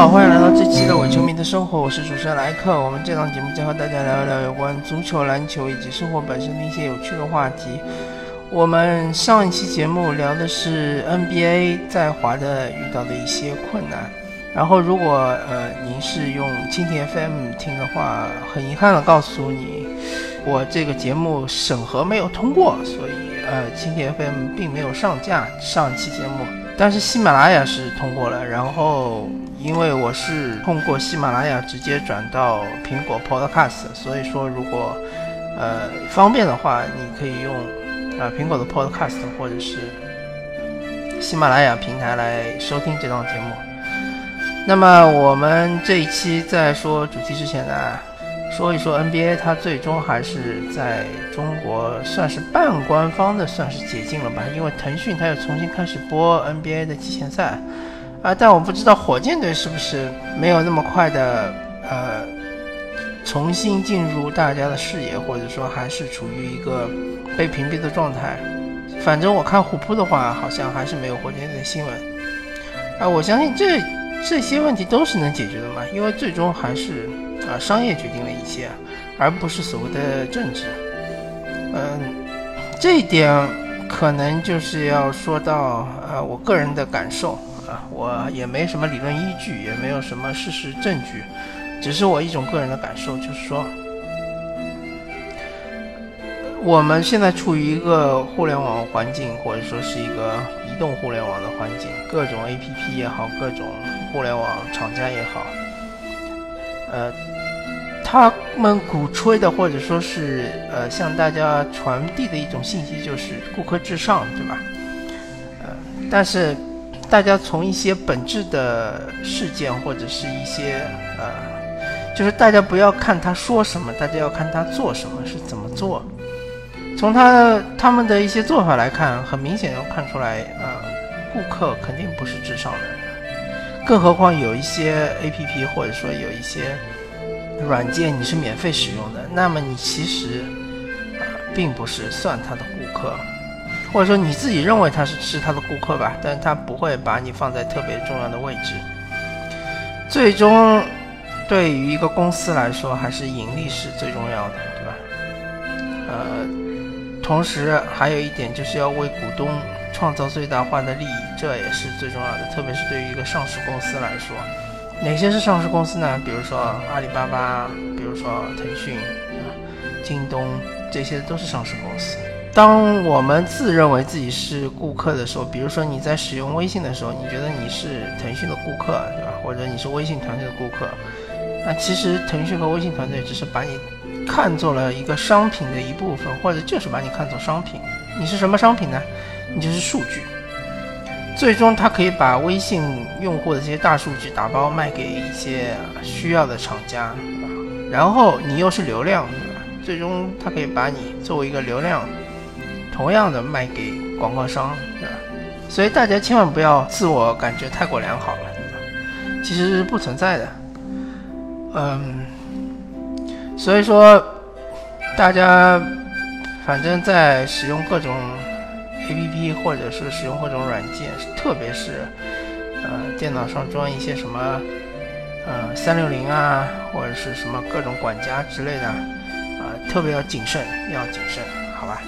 好，欢迎来到这期的伪球迷的生活，我是主持人莱克。我们这档节目将和大家聊一聊有关足球、篮球以及生活本身的一些有趣的话题。我们上一期节目聊的是 NBA 在华的遇到的一些困难。然后，如果呃您是用蜻蜓 FM 听的话，很遗憾的告诉你，我这个节目审核没有通过，所以呃蜻蜓 FM 并没有上架上一期节目。但是喜马拉雅是通过了，然后因为我是通过喜马拉雅直接转到苹果 Podcast，所以说如果呃方便的话，你可以用啊苹果的 Podcast 或者是喜马拉雅平台来收听这档节目。那么我们这一期在说主题之前呢，说一说 NBA，它最终还是在中国算是半官方的算是解禁了吧？因为腾讯它又重新开始播 NBA 的季前赛啊，但我不知道火箭队是不是没有那么快的呃重新进入大家的视野，或者说还是处于一个被屏蔽的状态。反正我看虎扑的话，好像还是没有火箭队的新闻啊，我相信这。这些问题都是能解决的嘛？因为最终还是啊商业决定了一切，而不是所谓的政治。嗯，这一点可能就是要说到啊我个人的感受啊，我也没什么理论依据，也没有什么事实证据，只是我一种个人的感受，就是说。我们现在处于一个互联网环境，或者说是一个移动互联网的环境，各种 APP 也好，各种互联网厂家也好，呃，他们鼓吹的或者说是呃向大家传递的一种信息就是顾客至上，对吧？呃，但是大家从一些本质的事件或者是一些呃，就是大家不要看他说什么，大家要看他做什么，是怎么做。从他他们的一些做法来看，很明显能看出来，呃，顾客肯定不是至上的，更何况有一些 A P P 或者说有一些软件你是免费使用的，那么你其实并不是算他的顾客，或者说你自己认为他是是他的顾客吧，但他不会把你放在特别重要的位置。最终，对于一个公司来说，还是盈利是最重要的，对吧？呃。同时还有一点就是要为股东创造最大化的利益，这也是最重要的。特别是对于一个上市公司来说，哪些是上市公司呢？比如说阿里巴巴，比如说腾讯、京东，这些都是上市公司。当我们自认为自己是顾客的时候，比如说你在使用微信的时候，你觉得你是腾讯的顾客，对吧？或者你是微信团队的顾客，那其实腾讯和微信团队只是把你。看作了一个商品的一部分，或者就是把你看作商品。你是什么商品呢？你就是数据。最终，他可以把微信用户的这些大数据打包卖给一些需要的厂家，然后你又是流量，对吧？最终，他可以把你作为一个流量，同样的卖给广告商，对吧？所以大家千万不要自我感觉太过良好了，对吧？其实是不存在的。嗯。所以说，大家反正在使用各种 APP 或者是使用各种软件，特别是呃电脑上装一些什么呃三六零啊，或者是什么各种管家之类的啊，特别要谨慎，要谨慎，好吧？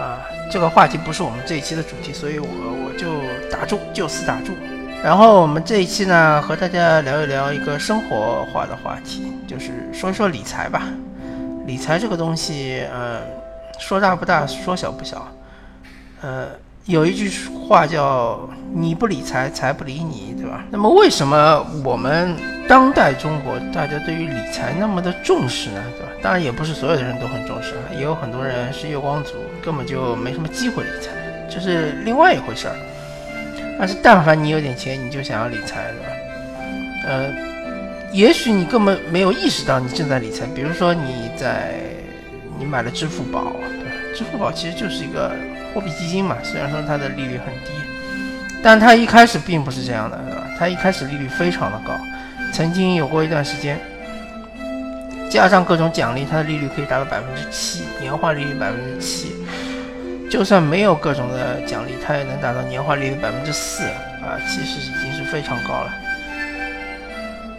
啊，这个话题不是我们这一期的主题，所以我我就打住，就此打住。然后我们这一期呢，和大家聊一聊一个生活化的话题，就是说一说理财吧。理财这个东西，呃，说大不大，说小不小。呃，有一句话叫“你不理财，财不理你”，对吧？那么为什么我们当代中国大家对于理财那么的重视呢？对吧？当然也不是所有的人都很重视啊，也有很多人是月光族，根本就没什么机会理财，这是另外一回事儿。但是，但凡你有点钱，你就想要理财，对吧？呃，也许你根本没有意识到你正在理财。比如说，你在你买了支付宝，对吧？支付宝其实就是一个货币基金嘛，虽然说它的利率很低，但它一开始并不是这样的，对吧？它一开始利率非常的高，曾经有过一段时间，加上各种奖励，它的利率可以达到百分之七，年化利率百分之七。就算没有各种的奖励，它也能达到年化利率百分之四啊！其实已经是非常高了。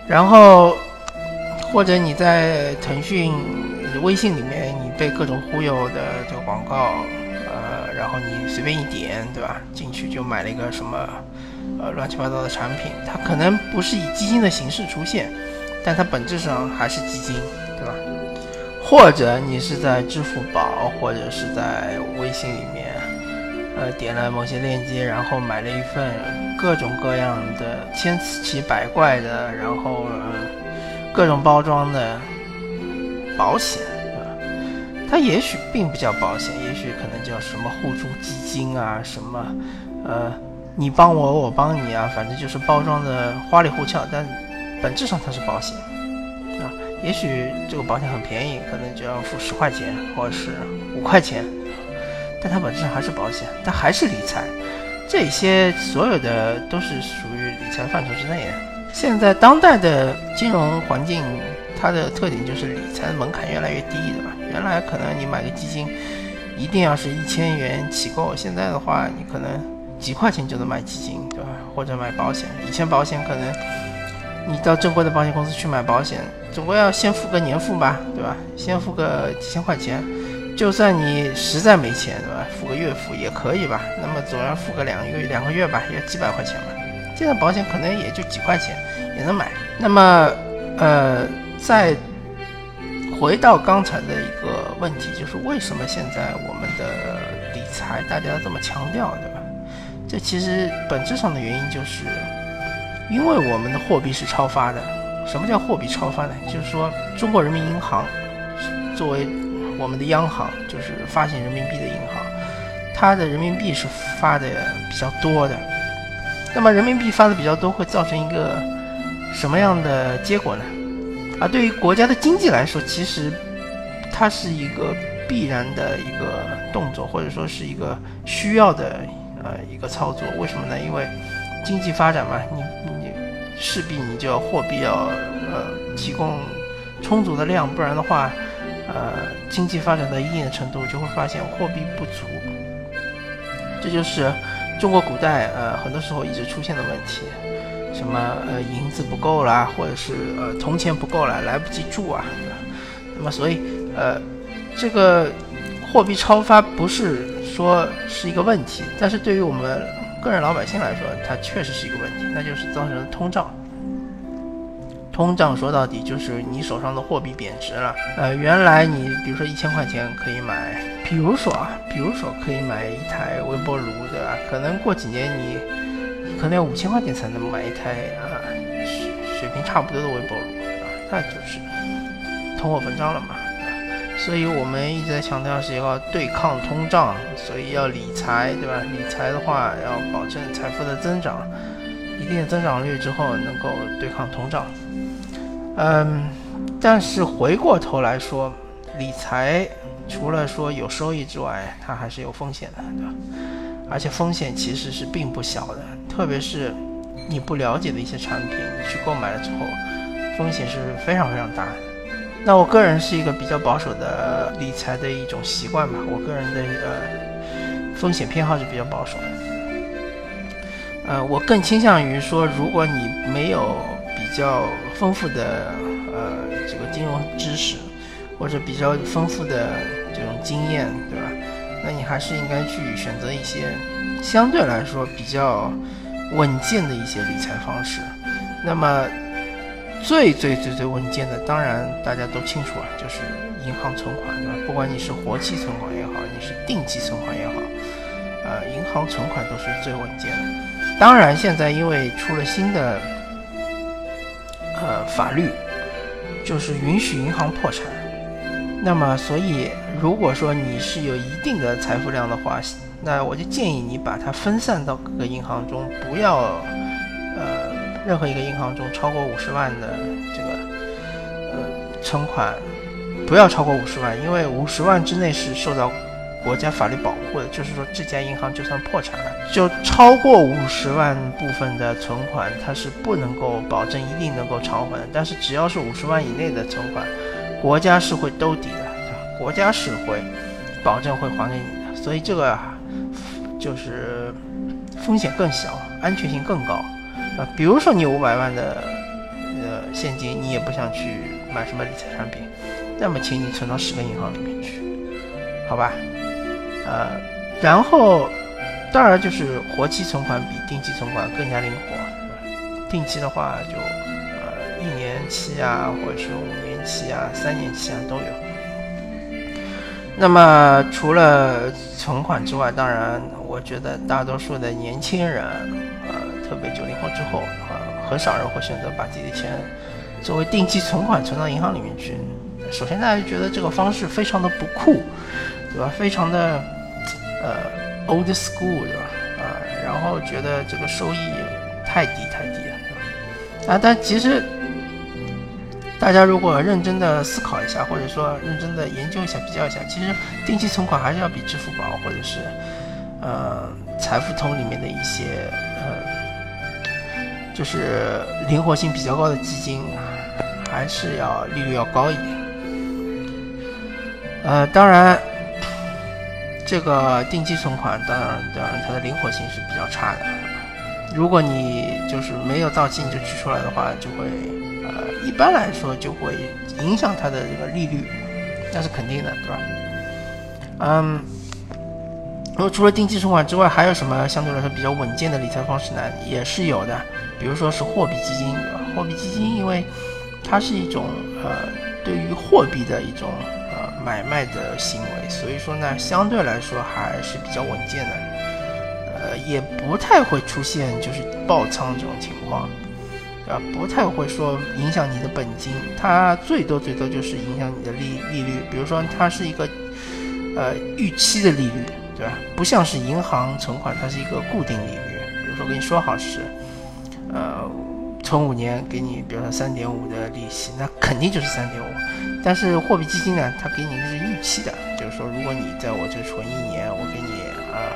然后或者你在腾讯微信里面，你被各种忽悠的这个广告，呃，然后你随便一点，对吧？进去就买了一个什么呃乱七八糟的产品，它可能不是以基金的形式出现，但它本质上还是基金，对吧？或者你是在支付宝或者是在微信里面。呃，点了某些链接，然后买了一份各种各样的千奇百怪的，然后呃各种包装的保险，它也许并不叫保险，也许可能叫什么互助基金啊，什么呃，你帮我，我帮你啊，反正就是包装的花里胡哨，但本质上它是保险。也许这个保险很便宜，可能就要付十块钱或者是五块钱。但它本质上还是保险，它还是理财，这些所有的都是属于理财范畴之内的。现在当代的金融环境，它的特点就是理财的门槛越来越低，对吧？原来可能你买个基金，一定要是一千元起购，现在的话，你可能几块钱就能买基金，对吧？或者买保险，以前保险可能你到正规的保险公司去买保险，总归要先付个年付吧，对吧？先付个几千块钱。就算你实在没钱，对吧？付个月付也可以吧。那么总要付个两个月、两个月吧，也几百块钱吧。现在保险可能也就几块钱也能买。那么，呃，再回到刚才的一个问题，就是为什么现在我们的理财大家这么强调，对吧？这其实本质上的原因就是，因为我们的货币是超发的。什么叫货币超发呢？就是说，中国人民银行作为我们的央行就是发行人民币的银行，它的人民币是发的比较多的。那么人民币发的比较多，会造成一个什么样的结果呢？啊，对于国家的经济来说，其实它是一个必然的一个动作，或者说是一个需要的呃一个操作。为什么呢？因为经济发展嘛，你势必你就要货币要呃提供充足的量，不然的话。呃，经济发展到一定的程度，就会发现货币不足，这就是中国古代呃很多时候一直出现的问题，什么呃银子不够啦，或者是呃铜钱不够了，来不及铸啊，那么所以呃这个货币超发不是说是一个问题，但是对于我们个人老百姓来说，它确实是一个问题，那就是造成了通胀。通胀说到底就是你手上的货币贬值了。呃，原来你比如说一千块钱可以买，比如说啊，比如说可以买一台微波炉，对吧？可能过几年你可能要五千块钱才能买一台啊水水平差不多的微波炉，那就是通货膨胀了嘛。所以我们一直在强调是要对抗通胀，所以要理财，对吧？理财的话要保证财富的增长，一定的增长率之后能够对抗通胀。嗯，但是回过头来说，理财除了说有收益之外，它还是有风险的，对吧？而且风险其实是并不小的，特别是你不了解的一些产品，你去购买了之后，风险是非常非常大的。那我个人是一个比较保守的理财的一种习惯吧，我个人的呃风险偏好是比较保守的。呃，我更倾向于说，如果你没有。比较丰富的呃这个金融知识，或者比较丰富的这种经验，对吧？那你还是应该去选择一些相对来说比较稳健的一些理财方式。那么最最最最稳健的，当然大家都清楚啊，就是银行存款，对吧？不管你是活期存款也好，你是定期存款也好，呃，银行存款都是最稳健的。当然，现在因为出了新的。呃，法律就是允许银行破产。那么，所以如果说你是有一定的财富量的话，那我就建议你把它分散到各个银行中，不要任何一个银行中超过五十万的这个呃存款，不要超过五十万，因为五十万之内是受到。国家法律保护的，就是说这家银行就算破产了，就超过五十万部分的存款，它是不能够保证一定能够偿还。但是只要是五十万以内的存款，国家是会兜底的，对吧？国家是会保证会还给你的。所以这个，就是风险更小，安全性更高啊。比如说你五百万的呃现金，你也不想去买什么理财产品，那么请你存到十个银行里面去，好吧？呃，然后当然就是活期存款比定期存款更加灵活，定期的话就呃一年期啊，或者是五年期啊、三年期啊都有。那么除了存款之外，当然，我觉得大多数的年轻人，呃，特别九零后之后，啊，很少人会选择把自己的钱作为定期存款存到银行里面去。首先，大家觉得这个方式非常的不酷，对吧？非常的呃 old school，对吧？啊，然后觉得这个收益太低太低了，对吧？啊，但其实。大家如果认真的思考一下，或者说认真的研究一下、比较一下，其实定期存款还是要比支付宝或者是呃财付通里面的一些就是灵活性比较高的基金，还是要利率要高一点。呃，当然，这个定期存款当然当然它的灵活性是比较差的。如果你就是没有到期你就取出来的话，就会。呃，一般来说就会影响它的这个利率，那是肯定的，对吧？嗯，那么除了定期存款之外，还有什么相对来说比较稳健的理财方式呢？也是有的，比如说是货币基金，货币基金因为它是一种呃对于货币的一种呃买卖的行为，所以说呢，相对来说还是比较稳健的，呃，也不太会出现就是爆仓这种情况。啊，不太会说影响你的本金，它最多最多就是影响你的利利率。比如说，它是一个呃预期的利率，对吧？不像是银行存款，它是一个固定利率。比如说，跟你说好是呃存五年给你，比如说三点五的利息，那肯定就是三点五。但是货币基金呢，它给你的是预期的，就是说，如果你在我这存一年，我给你啊。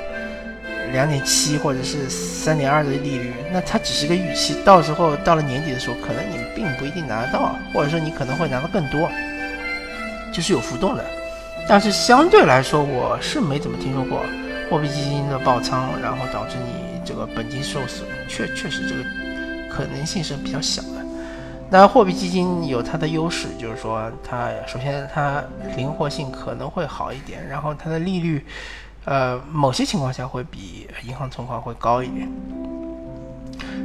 两点七或者是三点二的利率，那它只是个预期，到时候到了年底的时候，可能你并不一定拿得到，或者说你可能会拿到更多，就是有浮动的。但是相对来说，我是没怎么听说过货币基金的爆仓，然后导致你这个本金受损，确确实这个可能性是比较小的。那货币基金有它的优势，就是说它首先它灵活性可能会好一点，然后它的利率。呃，某些情况下会比银行存款会高一点。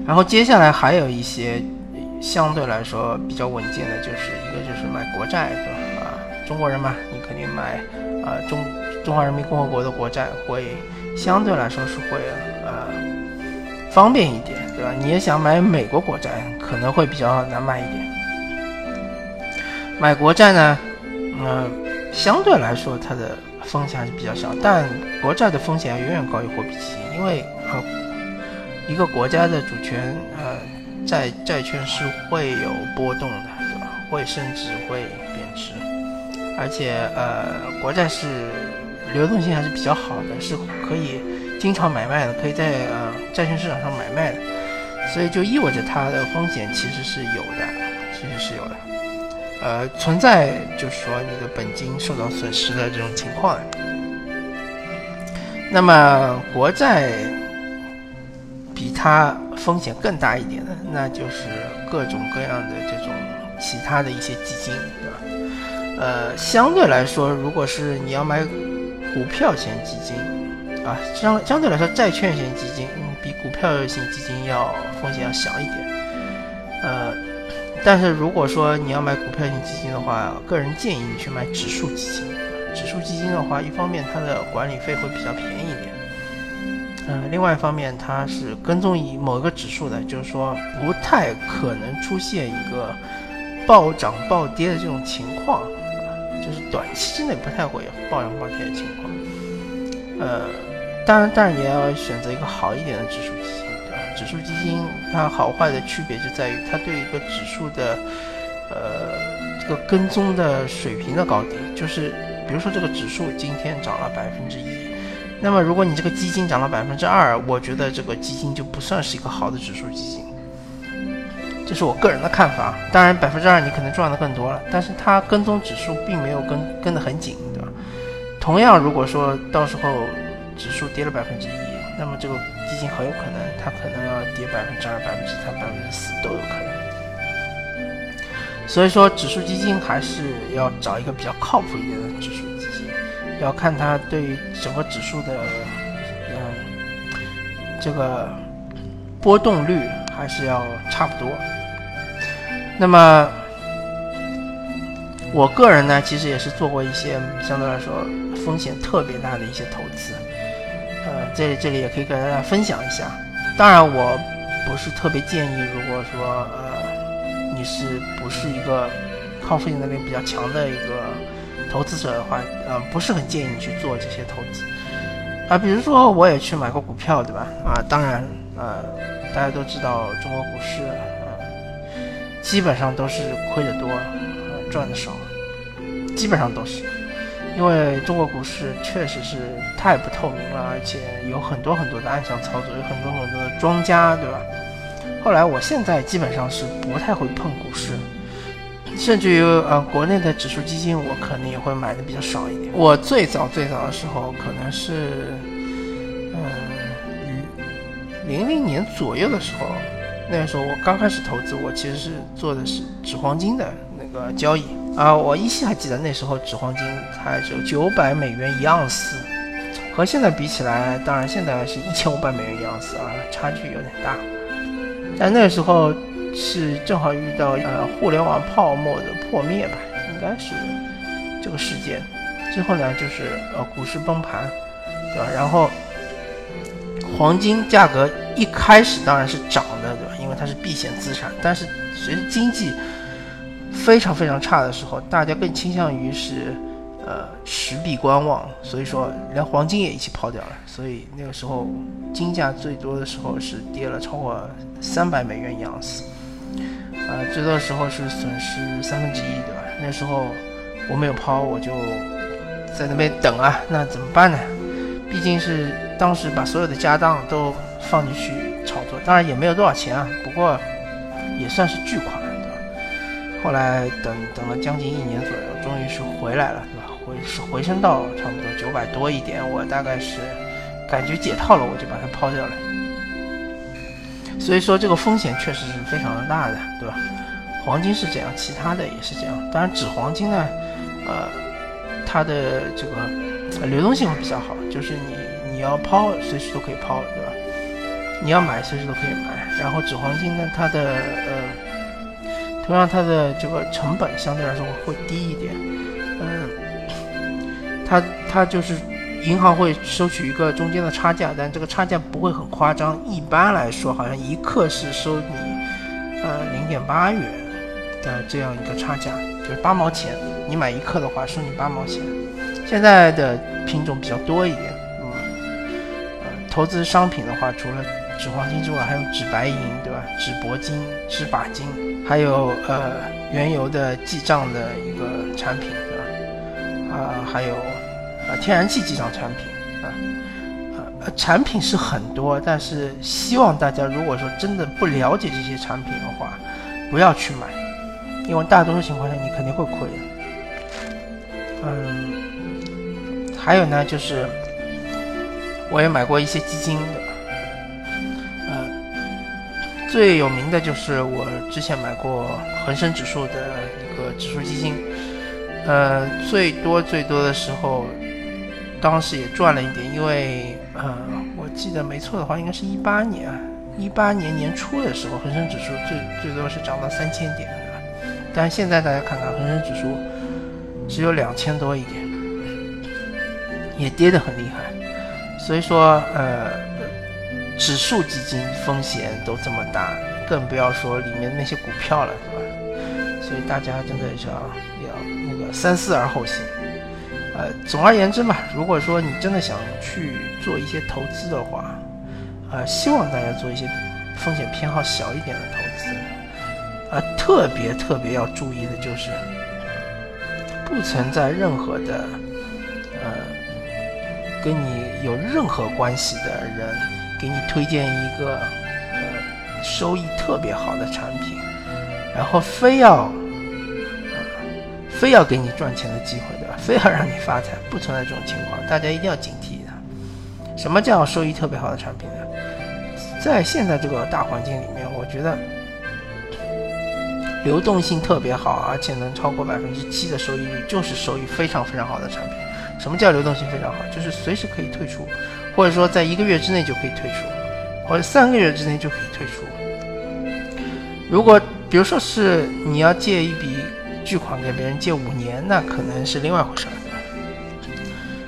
然后接下来还有一些相对来说比较稳健的，就是一个就是买国债，对吧？中国人嘛，你肯定买啊中中华人民共和国的国债会相对来说是会呃方便一点，对吧？你也想买美国国债，可能会比较难买一点。买国债呢，嗯，相对来说它的。风险还是比较小，但国债的风险要远远高于货币基金，因为呃，一个国家的主权呃债债券是会有波动的，对吧？会升值会贬值，而且呃国债是流动性还是比较好的，是可以经常买卖的，可以在呃债券市场上买卖的，所以就意味着它的风险其实是有的，其实是有的。呃，存在就是说你的本金受到损失的这种情况。那么国债比它风险更大一点的，那就是各种各样的这种其他的一些基金，对吧？呃，相对来说，如果是你要买股票型基金啊，相相对来说，债券型基金比股票型基金要风险要小一点，呃。但是如果说你要买股票型基金的话，个人建议你去买指数基金。指数基金的话，一方面它的管理费会比较便宜一点，嗯，另外一方面它是跟踪以某一个指数的，就是说不太可能出现一个暴涨暴跌的这种情况，就是短期之内不太会有暴涨暴跌的情况。呃，当然，当然也要选择一个好一点的指数基金。指数基金它好坏的区别就在于它对一个指数的，呃，这个跟踪的水平的高低。就是比如说这个指数今天涨了百分之一，那么如果你这个基金涨了百分之二，我觉得这个基金就不算是一个好的指数基金。这是我个人的看法。当然百分之二你可能赚的更多了，但是它跟踪指数并没有跟跟得很紧，对吧？同样，如果说到时候指数跌了百分之一。那么这个基金很有可能，它可能要跌百分之二、百分之三、百分之四都有可能。所以说，指数基金还是要找一个比较靠谱一点的指数基金，要看它对于整个指数的，嗯，这个波动率还是要差不多。那么，我个人呢，其实也是做过一些相对来说风险特别大的一些投资，呃，这这里也可以跟大家分享一下。当然，我不是特别建议，如果说呃。你是不是一个抗风险能力比较强的一个投资者的话，呃，不是很建议你去做这些投资啊。比如说，我也去买过股票，对吧？啊，当然，呃，大家都知道中国股市，基本上都是亏的多，赚的少，基本上都是，因为中国股市确实是太不透明了，而且有很多很多的暗箱操作，有很多很多的庄家，对吧？后来，我现在基本上是不太会碰股市，甚至于呃，国内的指数基金，我可能也会买的比较少一点。我最早最早的时候，可能是嗯零零年左右的时候，那时候我刚开始投资，我其实是做的是纸黄金的那个交易啊。我依稀还记得那时候纸黄金才只有九百美元一盎司，和现在比起来，当然现在是一千五百美元一盎司啊，差距有点大。但那时候是正好遇到呃互联网泡沫的破灭吧，应该是这个事件。之后呢，就是呃股市崩盘，对吧？然后黄金价格一开始当然是涨的，对吧？因为它是避险资产。但是随着经济非常非常差的时候，大家更倾向于是。呃，持币观望，所以说连黄金也一起抛掉了。所以那个时候金价最多的时候是跌了超过三百美元一盎司，呃，最多的时候是损失三分之一，对吧？那时候我没有抛，我就在那边等啊。那怎么办呢？毕竟是当时把所有的家当都放进去炒作，当然也没有多少钱啊，不过也算是巨款，对吧？后来等等了将近一年左右，终于是回来了，对吧？回是回升到差不多九百多一点，我大概是感觉解套了，我就把它抛掉了。所以说这个风险确实是非常的大的，对吧？黄金是这样，其他的也是这样。当然纸黄金呢，呃，它的这个流动性会比较好，就是你你要抛随时都可以抛，对吧？你要买随时都可以买。然后纸黄金呢，它的呃，同样它的这个成本相对来说会低一点，嗯。它它就是银行会收取一个中间的差价，但这个差价不会很夸张。一般来说，好像一克是收你呃零点八元的这样一个差价，就是八毛钱。你买一克的话，收你八毛钱。现在的品种比较多一点，嗯，呃，投资商品的话，除了纸黄金之外，还有纸白银，对吧？纸铂金、纸钯金，还有呃原油的记账的一个产品，对吧？啊，还有。啊，天然气记账产品啊，呃，产品是很多，但是希望大家如果说真的不了解这些产品的话，不要去买，因为大多数情况下你肯定会亏。嗯，还有呢，就是我也买过一些基金的，最有名的就是我之前买过恒生指数的一个指数基金，呃，最多最多的时候。当时也赚了一点，因为呃，我记得没错的话，应该是一八年，一八年年初的时候，恒生指数最最多是涨到三千点的，但现在大家看看，恒生指数只有两千多一点，也跌得很厉害。所以说，呃，指数基金风险都这么大，更不要说里面那些股票了，对吧？所以大家真的要要那个三思而后行。呃，总而言之嘛，如果说你真的想去做一些投资的话，呃，希望大家做一些风险偏好小一点的投资。呃，特别特别要注意的就是，不存在任何的呃跟你有任何关系的人给你推荐一个呃收益特别好的产品，然后非要。非要给你赚钱的机会，对吧？非要让你发财，不存在这种情况，大家一定要警惕它。什么叫收益特别好的产品呢？在现在这个大环境里面，我觉得流动性特别好，而且能超过百分之七的收益率，就是收益非常非常好的产品。什么叫流动性非常好？就是随时可以退出，或者说在一个月之内就可以退出，或者三个月之内就可以退出。如果比如说是你要借一笔巨款给别人借五年，那可能是另外一回事儿。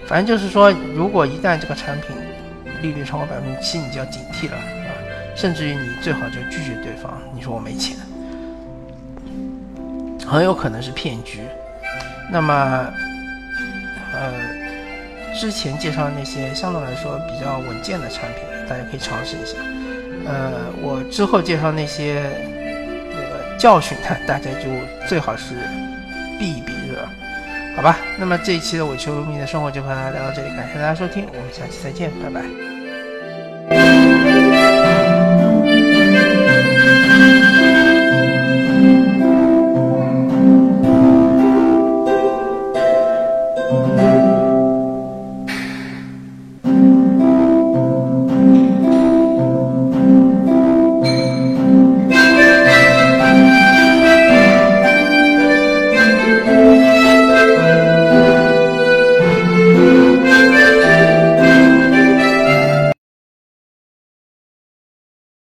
反正就是说，如果一旦这个产品利率超过百分之七，你就要警惕了啊！甚至于你最好就拒绝对方，你说我没钱，很有可能是骗局。那么，呃，之前介绍的那些相对来说比较稳健的产品，大家可以尝试一下。呃，我之后介绍那些那个教训呢，大家就最好是避一避。好吧，那么这一期的伪球迷的生活就和大家聊到这里，感谢大家收听，我们下期再见，拜拜。